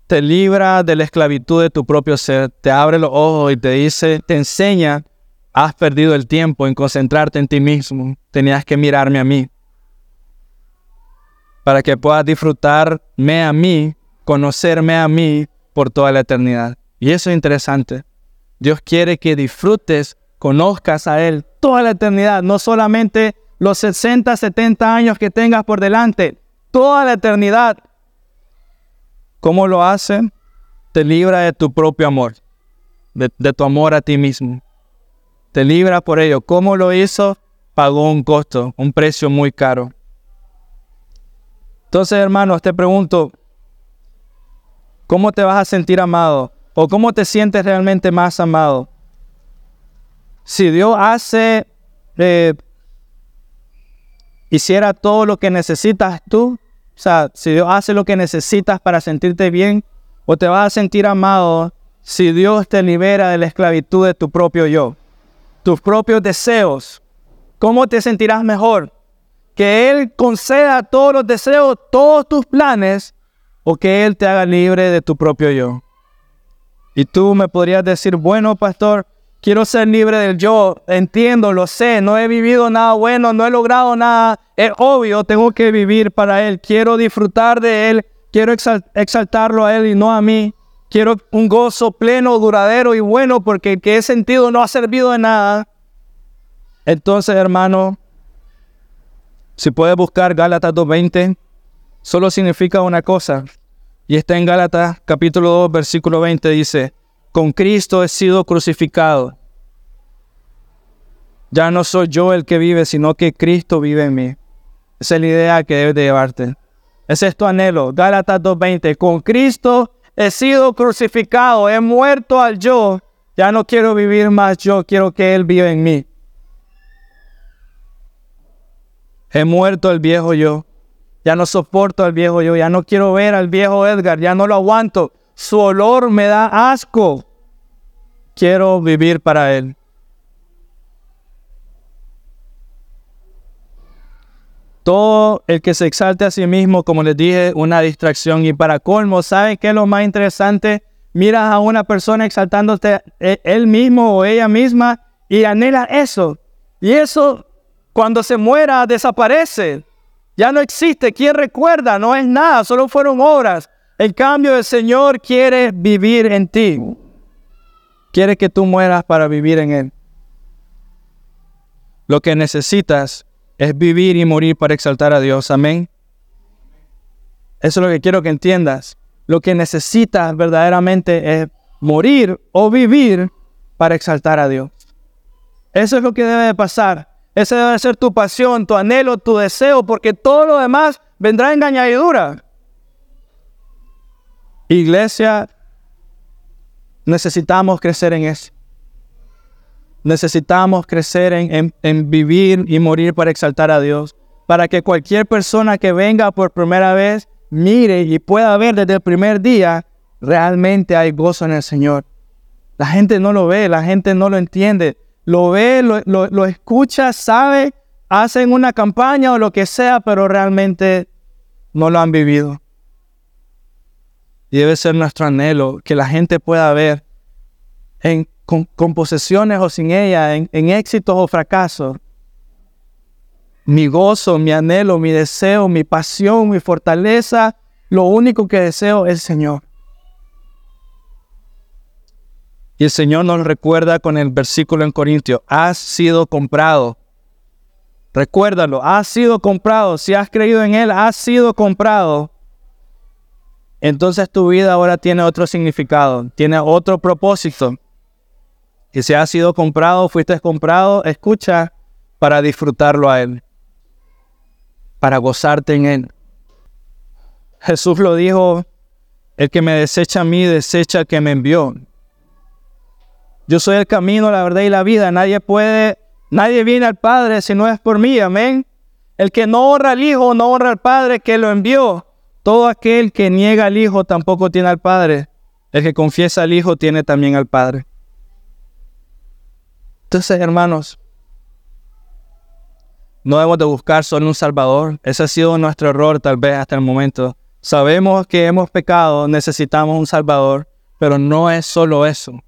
te libra de la esclavitud de tu propio ser, te abre los ojos y te dice, te enseña, has perdido el tiempo en concentrarte en ti mismo, tenías que mirarme a mí, para que puedas disfrutarme a mí, conocerme a mí por toda la eternidad. Y eso es interesante. Dios quiere que disfrutes, conozcas a Él toda la eternidad, no solamente los 60, 70 años que tengas por delante, toda la eternidad ¿Cómo lo hace? Te libra de tu propio amor, de, tu amor a ti mismo. Te libra por ello. ¿Cómo lo hizo? Pagó un costo, un precio muy caro. Entonces, hermanos, te pregunto, ¿cómo te vas a sentir amado? ¿O cómo te sientes realmente más amado? Si Dios hace, eh, hiciera todo lo que necesitas tú, o sea, si Dios hace lo que necesitas para sentirte bien, o te vas a sentir amado si Dios te libera de la esclavitud de tu propio yo, tus propios deseos. ¿Cómo te sentirás mejor? Que Él conceda todos los deseos, todos tus planes, o que Él te haga libre de tu propio yo. Y tú me podrías decir, bueno, pastor, Quiero ser libre del yo. Entiendo, lo sé. No he vivido nada bueno, no he logrado nada. Es obvio, tengo que vivir para Él. Quiero disfrutar de Él. Quiero exaltarlo a Él y no a mí. Quiero un gozo pleno, duradero y bueno, porque el que he sentido no ha servido de nada. Entonces, hermano, si puedes buscar Gálatas 2.20, solo significa una cosa. Y está en Gálatas capítulo 2, versículo 20, dice, con Cristo he sido crucificado. Ya no soy yo el que vive, sino que Cristo vive en mí. Esa es la idea que debes de llevarte. Ese es tu anhelo. Gálatas 2.20. Con Cristo he sido crucificado, he muerto al yo, ya no quiero vivir más yo, quiero que Él viva en mí. He muerto el viejo yo, ya no soporto al viejo yo, ya no quiero ver al viejo Edgar, ya no lo aguanto. Su olor me da asco. Quiero vivir para Él. Todo el que se exalte a sí mismo, como les dije, una distracción. Y para colmo, ¿saben qué es lo más interesante? Miras a una persona exaltándote e, él mismo o ella misma y anhela eso. Y eso, cuando se muera, desaparece. Ya no existe. ¿Quién recuerda? No es nada, solo fueron obras. En cambio, el Señor quiere vivir en ti. Quiere que tú mueras para vivir en Él. Lo que necesitas es vivir y morir para exaltar a Dios. Amén. Eso es lo que quiero que entiendas. Lo que necesitas verdaderamente es morir o vivir para exaltar a Dios. Eso es lo que debe de pasar. Ese debe ser tu pasión, tu anhelo, tu deseo, porque todo lo demás vendrá en añadidura. Iglesia, necesitamos crecer en eso. Necesitamos crecer en, vivir y morir para exaltar a Dios, para que cualquier persona que venga por primera vez mire y pueda ver desde el primer día, realmente hay gozo en el Señor. La gente no lo ve, la gente no lo entiende, lo ve, lo, lo escucha, sabe, hacen una campaña o lo que sea, pero realmente no lo han vivido. Debe ser nuestro anhelo que la gente pueda ver en con, posesiones o sin ella, en, en éxitos o fracasos. Mi gozo, mi anhelo, mi deseo, mi pasión, mi fortaleza, lo único que deseo es el Señor. Y el Señor nos recuerda con el versículo en Corintios, has sido comprado. Recuérdalo, has sido comprado. Si has creído en Él, has sido comprado. Entonces tu vida ahora tiene otro significado, tiene otro propósito. Y si has sido comprado, fuiste comprado, escucha para disfrutarlo a Él, para gozarte en Él. Jesús lo dijo, el que me desecha a mí, desecha al que me envió. Yo soy el camino, la verdad y la vida. Nadie puede, nadie viene al Padre si no es por mí, amén. El que no honra al Hijo, no honra al Padre que lo envió. Todo aquel que niega al Hijo tampoco tiene al Padre. El que confiesa al Hijo tiene también al Padre. Entonces, hermanos, no debemos de buscar solo un Salvador. Ese ha sido nuestro error tal vez hasta el momento. Sabemos que hemos pecado, necesitamos un Salvador, pero no es solo eso.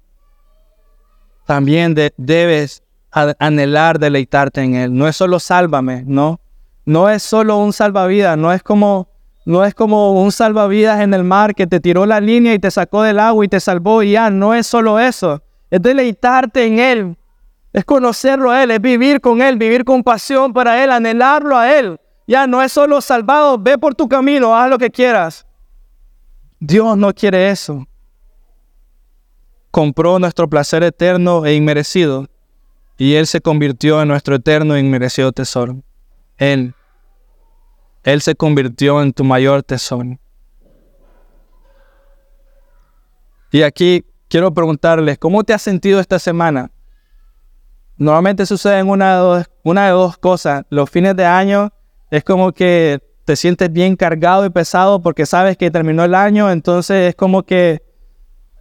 También debes anhelar deleitarte en Él. No es solo sálvame, ¿no? No es solo un salvavidas, no es como no es como un salvavidas en el mar que te tiró la línea y te sacó del agua y te salvó y ya, no es solo eso. Es deleitarte en Él, es conocerlo a Él, es vivir con Él, vivir con pasión para Él, anhelarlo a Él. Ya no es solo salvado, ve por tu camino, haz lo que quieras. Dios no quiere eso. Compró nuestro placer eterno e inmerecido y Él se convirtió en nuestro eterno e inmerecido tesoro. Él, Él se convirtió en tu mayor tesoro. Y aquí quiero preguntarles, ¿cómo te has sentido esta semana? Normalmente sucede una de, dos, una de dos cosas. Los fines de año es como que te sientes bien cargado y pesado porque sabes que terminó el año, entonces es como que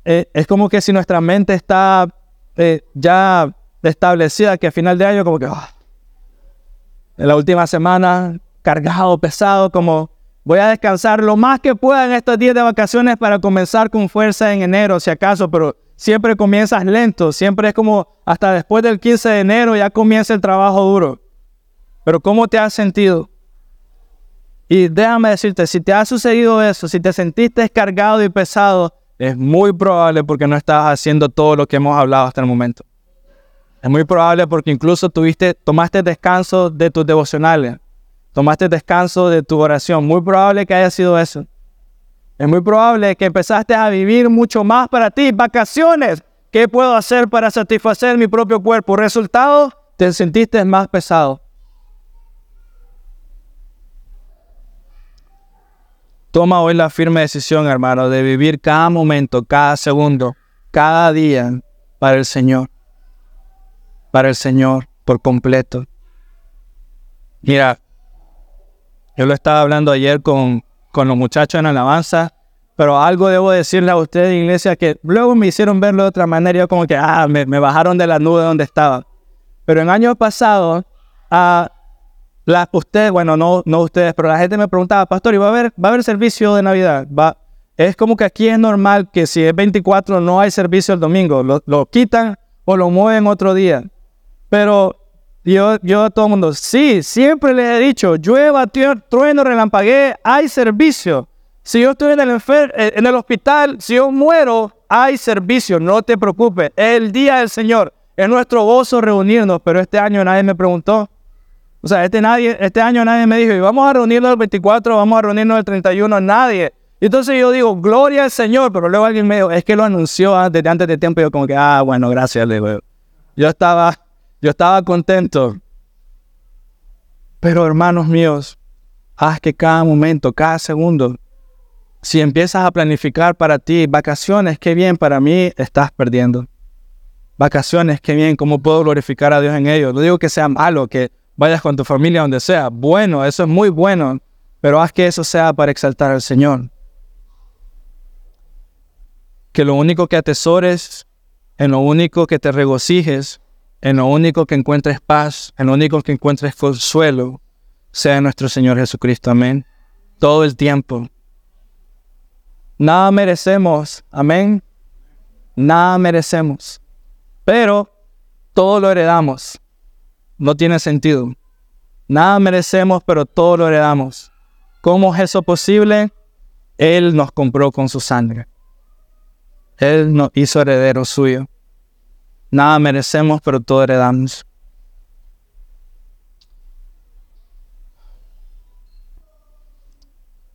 eh, es como que si nuestra mente está eh, ya establecida que a final de año como que ah, en la última semana cargado, pesado, como voy a descansar lo más que pueda en estos días de vacaciones para comenzar con fuerza en enero, si acaso, pero siempre comienzas lento, siempre es como hasta después del 15 de enero ya comienza el trabajo duro. Pero ¿cómo te has sentido? Y déjame decirte, si te ha sucedido eso, si te sentiste descargado y pesado, es muy probable porque no estabas haciendo todo lo que hemos hablado hasta el momento. Es muy probable porque incluso tuviste, tomaste descanso de tus devocionales, tomaste descanso de tu oración. Muy probable que haya sido eso. Es muy probable que empezaste a vivir mucho más para ti. Vacaciones. ¿Qué puedo hacer para satisfacer mi propio cuerpo? Resultado, te sentiste más pesado. Toma hoy la firme decisión, hermano, de vivir cada momento, cada segundo, cada día para el Señor. Para el Señor por completo. Mira, yo lo estaba hablando ayer con, con los muchachos en alabanza, pero algo debo decirle a ustedes, iglesia, que luego me hicieron verlo de otra manera. Yo como que, ah, me, bajaron de la nube donde estaba. Pero en años pasados, a la, ustedes, bueno, no, no ustedes, pero la gente me preguntaba, pastor, ¿y va a haber, va a haber servicio de Navidad? Es como que aquí es normal que si es 24 no hay servicio el domingo, lo, lo quitan o lo mueven otro día. Pero yo, a todo el mundo, sí, siempre les he dicho, llueva, trueno, relampaguee, hay servicio. Si yo estoy en el, eh, en el hospital, si yo muero, hay servicio, no te preocupes. Es el día del Señor. Es nuestro gozo reunirnos, pero este año nadie me preguntó. O sea, este, nadie, este año nadie me dijo, vamos a reunirnos el 24, vamos a reunirnos el 31, nadie. Entonces yo digo, gloria al Señor, pero luego alguien me dijo, es que lo anunció desde antes de tiempo. Y yo como que, ah, bueno, gracias, le Yo estaba, yo estaba contento. Pero hermanos míos, haz que cada momento, cada segundo, si empiezas a planificar para ti vacaciones, qué bien, para mí estás perdiendo. Vacaciones, qué bien, cómo puedo glorificar a Dios en ellos. No digo que sea malo, que vayas con tu familia donde sea. Bueno, eso es muy bueno, pero haz que eso sea para exaltar al Señor. Que lo único que atesores, en lo único que te regocijes, en lo único que encuentres paz, en lo único que encuentres consuelo, sea nuestro Señor Jesucristo. Amén. Todo el tiempo. Nada merecemos, amén. Nada merecemos. Pero todo lo heredamos. No tiene sentido. Nada merecemos, pero todo lo heredamos. ¿Cómo es eso posible? Él nos compró con su sangre. Él nos hizo heredero suyo. Nada merecemos, pero todo heredamos.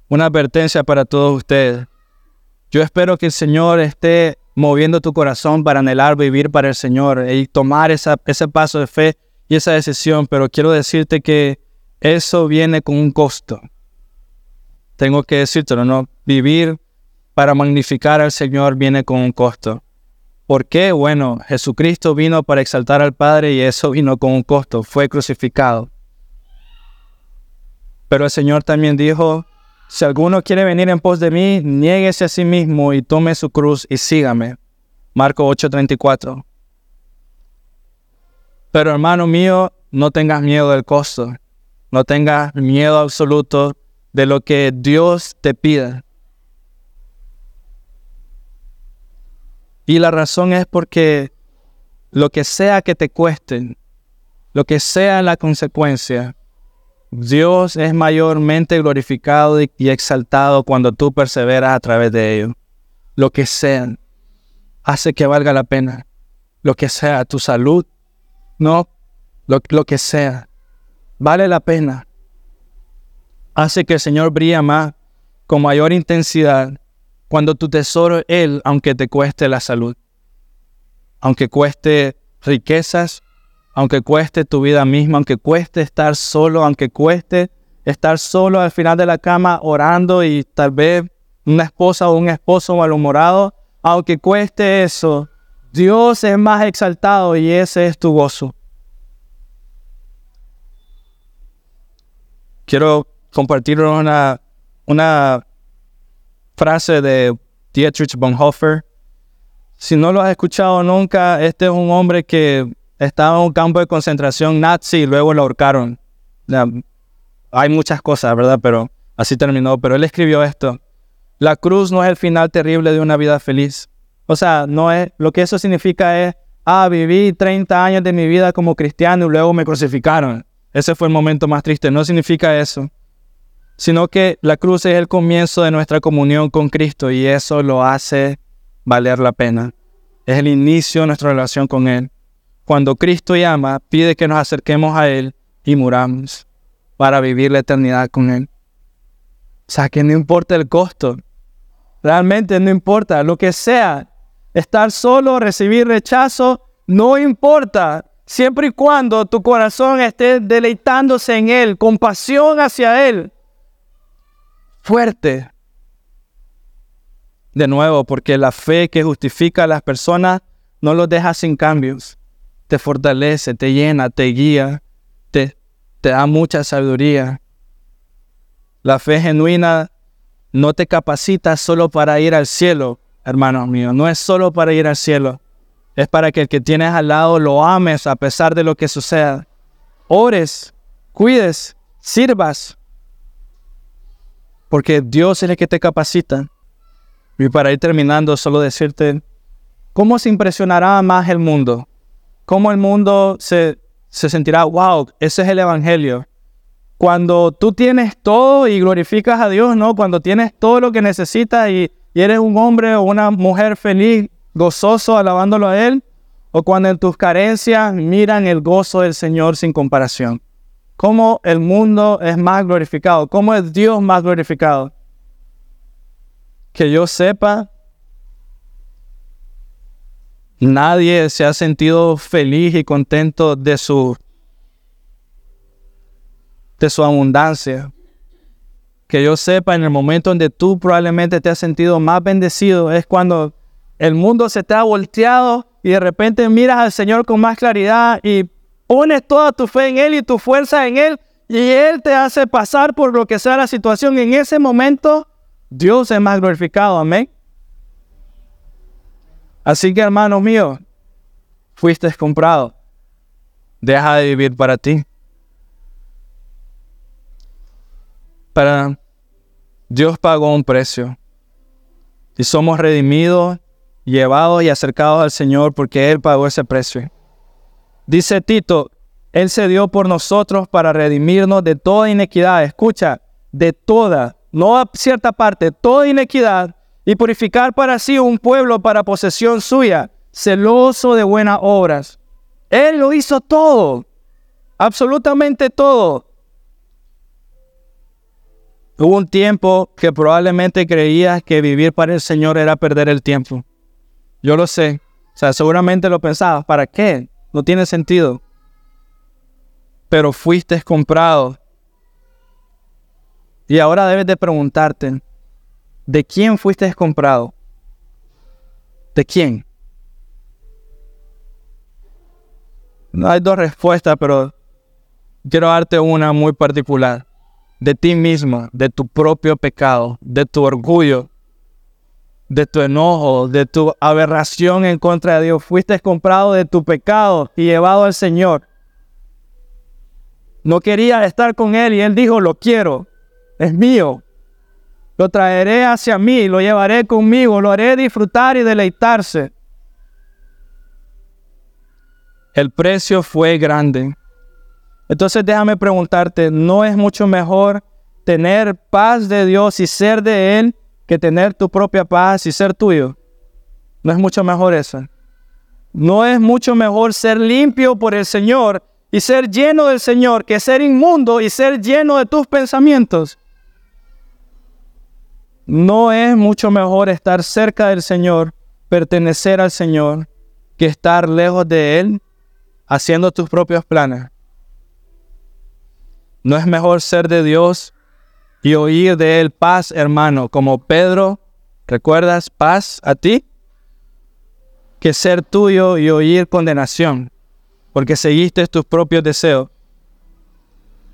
Una advertencia para todos ustedes. Yo espero que el Señor esté moviendo tu corazón para anhelar vivir para el Señor y tomar ese paso de fe y esa decisión, pero quiero decirte que eso viene con un costo. Tengo que decírtelo, ¿no? Vivir para magnificar al Señor viene con un costo. ¿Por qué? Bueno, Jesucristo vino para exaltar al Padre y eso vino con un costo, fue crucificado. Pero el Señor también dijo, si alguno quiere venir en pos de mí, niéguese a sí mismo y tome su cruz y sígame. Marco 8:34. Pero hermano mío, no tengas miedo del costo. No tengas miedo absoluto de lo que Dios te pida. Y la razón es porque lo que sea que te cueste, lo que sea la consecuencia, Dios es mayormente glorificado y, exaltado cuando tú perseveras a través de ello. Lo que sea, hace que valga la pena. Lo que sea, tu salud, no, lo, lo que sea, vale la pena. Hace que el Señor brille más, con mayor intensidad, cuando tu tesoro es Él, aunque te cueste la salud, aunque cueste riquezas, aunque cueste tu vida misma, aunque cueste estar solo, aunque cueste estar solo al final de la cama orando y tal vez una esposa o un esposo malhumorado, aunque cueste eso, Dios es más exaltado y ese es tu gozo. Quiero compartir una, una frase de Dietrich Bonhoeffer. Si no lo has escuchado nunca, este es un hombre que estaba en un campo de concentración nazi y luego lo ahorcaron. hay muchas cosas, ¿verdad? Pero así terminó. Pero él escribió esto. La cruz no es el final terrible de una vida feliz. O sea, no es, lo que eso significa es, ah, viví 30 años de mi vida como cristiano y luego me crucificaron. Ese fue el momento más triste. No significa eso. Sino que la cruz es el comienzo de nuestra comunión con Cristo y eso lo hace valer la pena. Es el inicio de nuestra relación con Él cuando Cristo llama, pide que nos acerquemos a Él y muramos para vivir la eternidad con Él. O sea, que no importa el costo. Realmente no importa. Lo que sea, estar solo, recibir rechazo, no importa. Siempre y cuando tu corazón esté deleitándose en Él, con pasión hacia Él. Fuerte. de nuevo, porque la fe que justifica a las personas no los deja sin cambios. Te fortalece, te llena, te guía, te, da mucha sabiduría. La fe genuina no te capacita solo para ir al cielo, hermanos míos. No es solo para ir al cielo. Es para que el que tienes al lado lo ames a pesar de lo que suceda. Ores, cuides, sirvas. Porque Dios es el que te capacita. Y para ir terminando, solo decirte, ¿cómo se impresionará más el mundo? ¿Cómo el mundo se, se sentirá, wow, ese es el Evangelio? Cuando tú tienes todo y glorificas a Dios, ¿no? Cuando tienes todo lo que necesitas y, y eres un hombre o una mujer feliz, gozoso, alabándolo a Él, o cuando en tus carencias miran el gozo del Señor sin comparación. ¿Cómo el mundo es más glorificado? ¿Cómo es Dios más glorificado? que yo sepa, nadie se ha sentido feliz y contento de su, de su abundancia. Que yo sepa, en el momento donde tú probablemente te has sentido más bendecido, es cuando el mundo se te ha volteado y de repente miras al Señor con más claridad y pones toda tu fe en Él y tu fuerza en Él y Él te hace pasar por lo que sea la situación. En ese momento Dios es más glorificado, amén. Así que hermanos míos, fuiste comprado. Deja de vivir para ti. Para Dios pagó un precio. Y somos redimidos, llevados y acercados al Señor porque Él pagó ese precio. Dice Tito, Él se dio por nosotros para redimirnos de toda inequidad. Escucha, de toda no a cierta parte, toda inequidad, y purificar para sí un pueblo para posesión suya, celoso de buenas obras. Él lo hizo todo, absolutamente todo. Hubo un tiempo que probablemente creías que vivir para el Señor era perder el tiempo. Yo lo sé. O sea, seguramente lo pensabas. ¿Para qué? No tiene sentido. Pero fuiste comprado y ahora debes de preguntarte, ¿de quién fuiste comprado? ¿De quién? Hay dos respuestas, pero quiero darte una muy particular. De ti mismo, de tu propio pecado, de tu orgullo, de tu enojo, de tu aberración en contra de Dios. Fuiste comprado de tu pecado y llevado al Señor. No quería estar con Él y Él dijo, lo quiero es mío. Lo traeré hacia mí, lo llevaré conmigo, lo haré disfrutar y deleitarse. El precio fue grande. Entonces déjame preguntarte, ¿no es mucho mejor tener paz de Dios y ser de Él que tener tu propia paz y ser tuyo? ¿No es mucho mejor eso? ¿No es mucho mejor ser limpio por el Señor y ser lleno del Señor que ser inmundo y ser lleno de tus pensamientos? ¿No es mucho mejor estar cerca del Señor, pertenecer al Señor, que estar lejos de Él, haciendo tus propios planes? ¿No es mejor ser de Dios y oír de Él paz, hermano, como Pedro? ¿Recuerdas paz a ti? Que ser tuyo y oír condenación, porque seguiste tus propios deseos.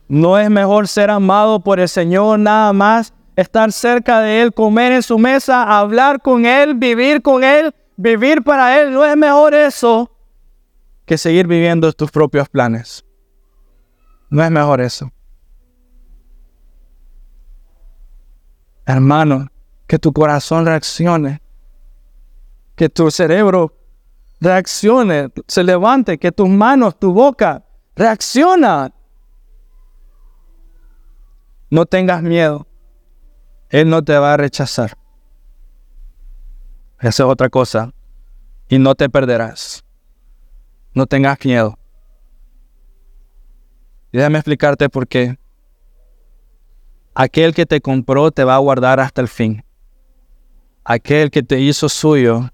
¿No es mejor ser amado por el Señor nada más estar cerca de Él, comer en su mesa, hablar con Él, vivir con Él, vivir para Él. ¿No es mejor eso que seguir viviendo tus propios planes? No es mejor eso. Hermano, que tu corazón reaccione, que tu cerebro reaccione, se levante, que tus manos, tu boca reacciona. No tengas miedo. Él no te va a rechazar. Esa es otra cosa. Y no te perderás. No tengas miedo. déjame explicarte por qué. Aquel que te compró te va a guardar hasta el fin. Aquel que te hizo suyo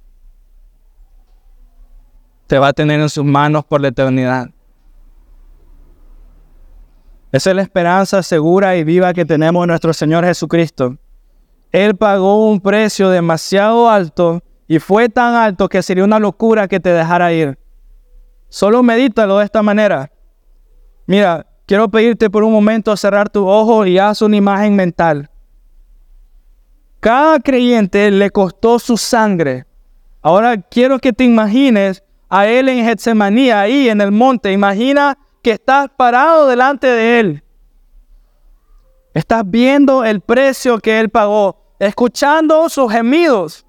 te va a tener en sus manos por la eternidad. Esa es la esperanza segura y viva que tenemos en nuestro Señor Jesucristo Él pagó un precio demasiado alto y fue tan alto que sería una locura que te dejara ir. Solo medítalo de esta manera. Mira, quiero pedirte por un momento cerrar tus ojos y haz una imagen mental. Cada creyente le costó su sangre. Ahora quiero que te imagines a él en Getsemaní, ahí en el monte. Imagina que estás parado delante de él. Estás viendo el precio que él pagó, escuchando sus gemidos.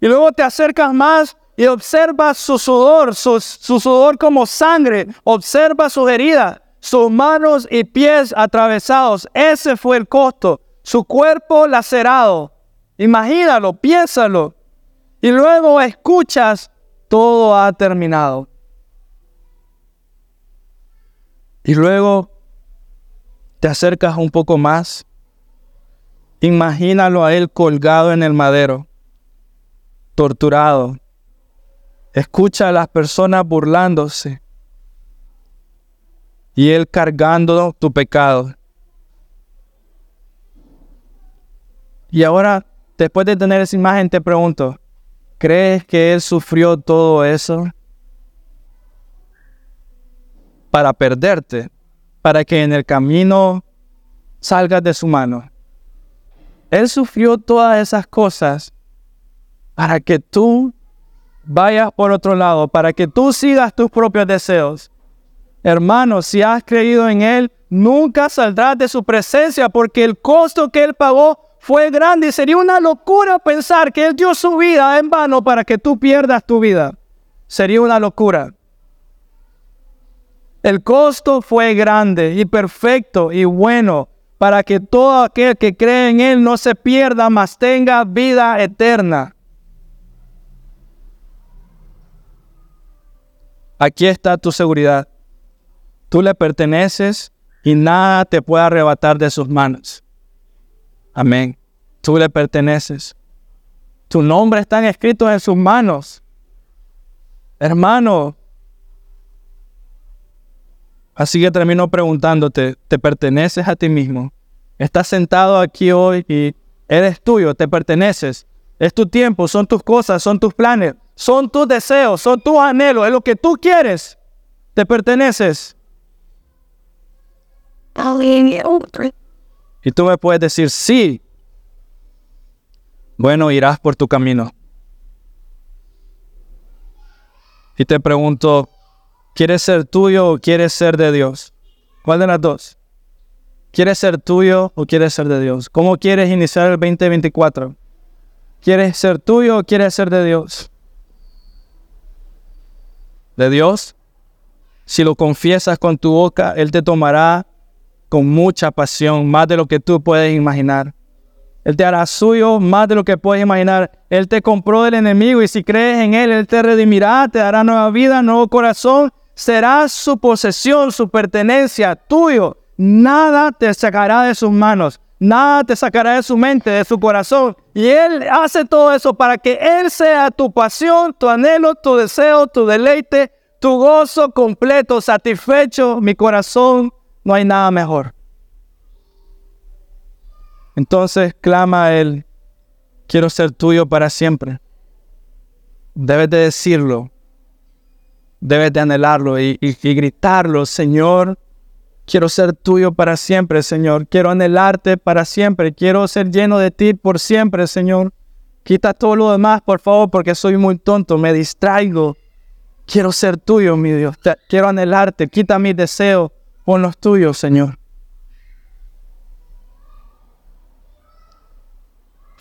Y luego te acercas más y observas su sudor, su, sudor como sangre. Observa sus heridas, sus manos y pies atravesados. Ese fue el costo. Su cuerpo lacerado. Imagínalo, piénsalo. Y luego escuchas, todo ha terminado. Y luego te acercas un poco más. Imagínalo a él colgado en el madero, torturado, Escucha a las personas burlándose y Él cargando tu pecado. Y ahora, después de tener esa imagen, te pregunto, ¿crees que Él sufrió todo eso para perderte, para que en el camino salgas de su mano? Él sufrió todas esas cosas para que tú vayas por otro lado, para que tú sigas tus propios deseos. Hermano, si has creído en Él, nunca saldrás de su presencia porque el costo que Él pagó fue grande y sería una locura pensar que Él dio su vida en vano para que tú pierdas tu vida. Sería una locura. El costo fue grande y perfecto y bueno para que todo aquel que cree en Él no se pierda, mas tenga vida eterna. Aquí está tu seguridad. Tú le perteneces y nada te puede arrebatar de sus manos. Amén. Tú le perteneces. Tu nombre está escrito en sus manos. Hermano. Así que termino preguntándote, ¿te perteneces a ti mismo? Estás sentado aquí hoy y eres tuyo, te perteneces. Es tu tiempo, son tus cosas, son tus planes son tus deseos, son tus anhelos, es lo que tú quieres, te perteneces. Y tú me puedes decir, sí. Bueno, irás por tu camino. Y te pregunto, ¿quieres ser tuyo o quieres ser de Dios? ¿Cuál de las dos? ¿Quieres ser tuyo o quieres ser de Dios? ¿Cómo quieres iniciar el 2024? ¿Quieres ser tuyo o quieres ser de Dios? de Dios, si lo confiesas con tu boca, Él te tomará con mucha pasión, más de lo que tú puedes imaginar. Él te hará suyo más de lo que puedes imaginar. Él te compró del enemigo y si crees en Él, Él te redimirá, te dará nueva vida, nuevo corazón. Será su posesión, su pertenencia, tuyo. Nada te sacará de sus manos, nada te sacará de su mente, de su corazón. Y Él hace todo eso para que Él sea tu pasión, tu anhelo, tu deseo, tu deleite, tu gozo completo, satisfecho, mi corazón. No hay nada mejor. Entonces clama Él, quiero ser tuyo para siempre. Debes de decirlo, debes de anhelarlo y, y gritarlo, Señor, Quiero ser tuyo para siempre, Señor. Quiero anhelarte para siempre. Quiero ser lleno de ti por siempre, Señor. Quita todo lo demás, por favor, porque soy muy tonto. Me distraigo. Quiero ser tuyo, mi Dios. quiero anhelarte. Quita mis deseos. Pon los tuyos, Señor.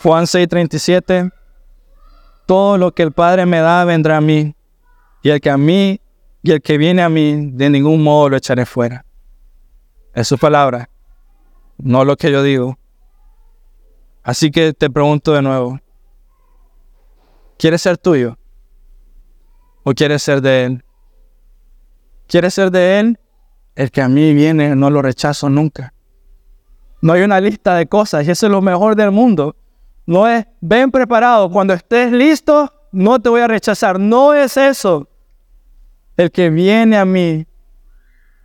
Juan 6:37. Todo lo que el Padre me da vendrá a mí. Y el que a mí y el que viene a mí, de ningún modo lo echaré fuera. Es su palabra, no lo que yo digo. Así que te pregunto de nuevo, ¿quieres ser tuyo? ¿O quieres ser de Él? ¿Quieres ser de Él? El que a mí viene no lo rechazo nunca. No hay una lista de cosas y eso es lo mejor del mundo. No es, ven preparado, cuando estés listo, no te voy a rechazar. No es eso. El que viene a mí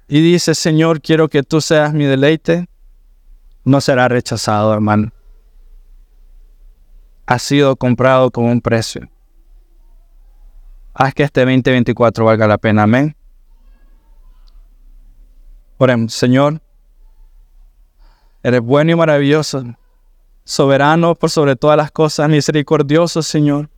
y dice, Señor, quiero que tú seas mi deleite, no será rechazado, hermano. ha sido comprado con un precio. Haz que este 2024 valga la pena. Amén. Oremos, Señor. Eres bueno y maravilloso, soberano por sobre todas las cosas, misericordioso, Señor.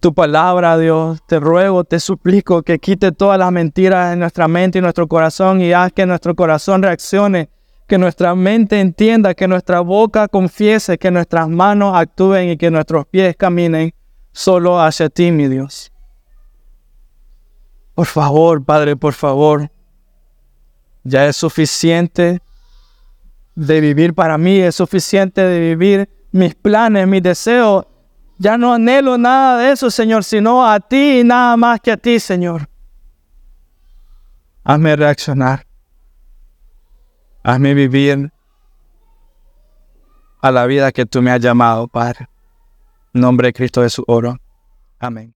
Tu palabra, Dios, te ruego, te suplico que quite todas las mentiras en nuestra mente y nuestro corazón y haz que nuestro corazón reaccione, que nuestra mente entienda, que nuestra boca confiese, que nuestras manos actúen y que nuestros pies caminen solo hacia ti, mi Dios. Por favor, Padre, por favor. Ya es suficiente de vivir para mí, es suficiente de vivir mis planes, mis deseos. Ya no anhelo nada de eso, Señor, sino a ti y nada más que a ti, Señor. Hazme reaccionar. Hazme vivir a la vida que tú me has llamado, Padre. En nombre de Cristo Jesús oro. Amén.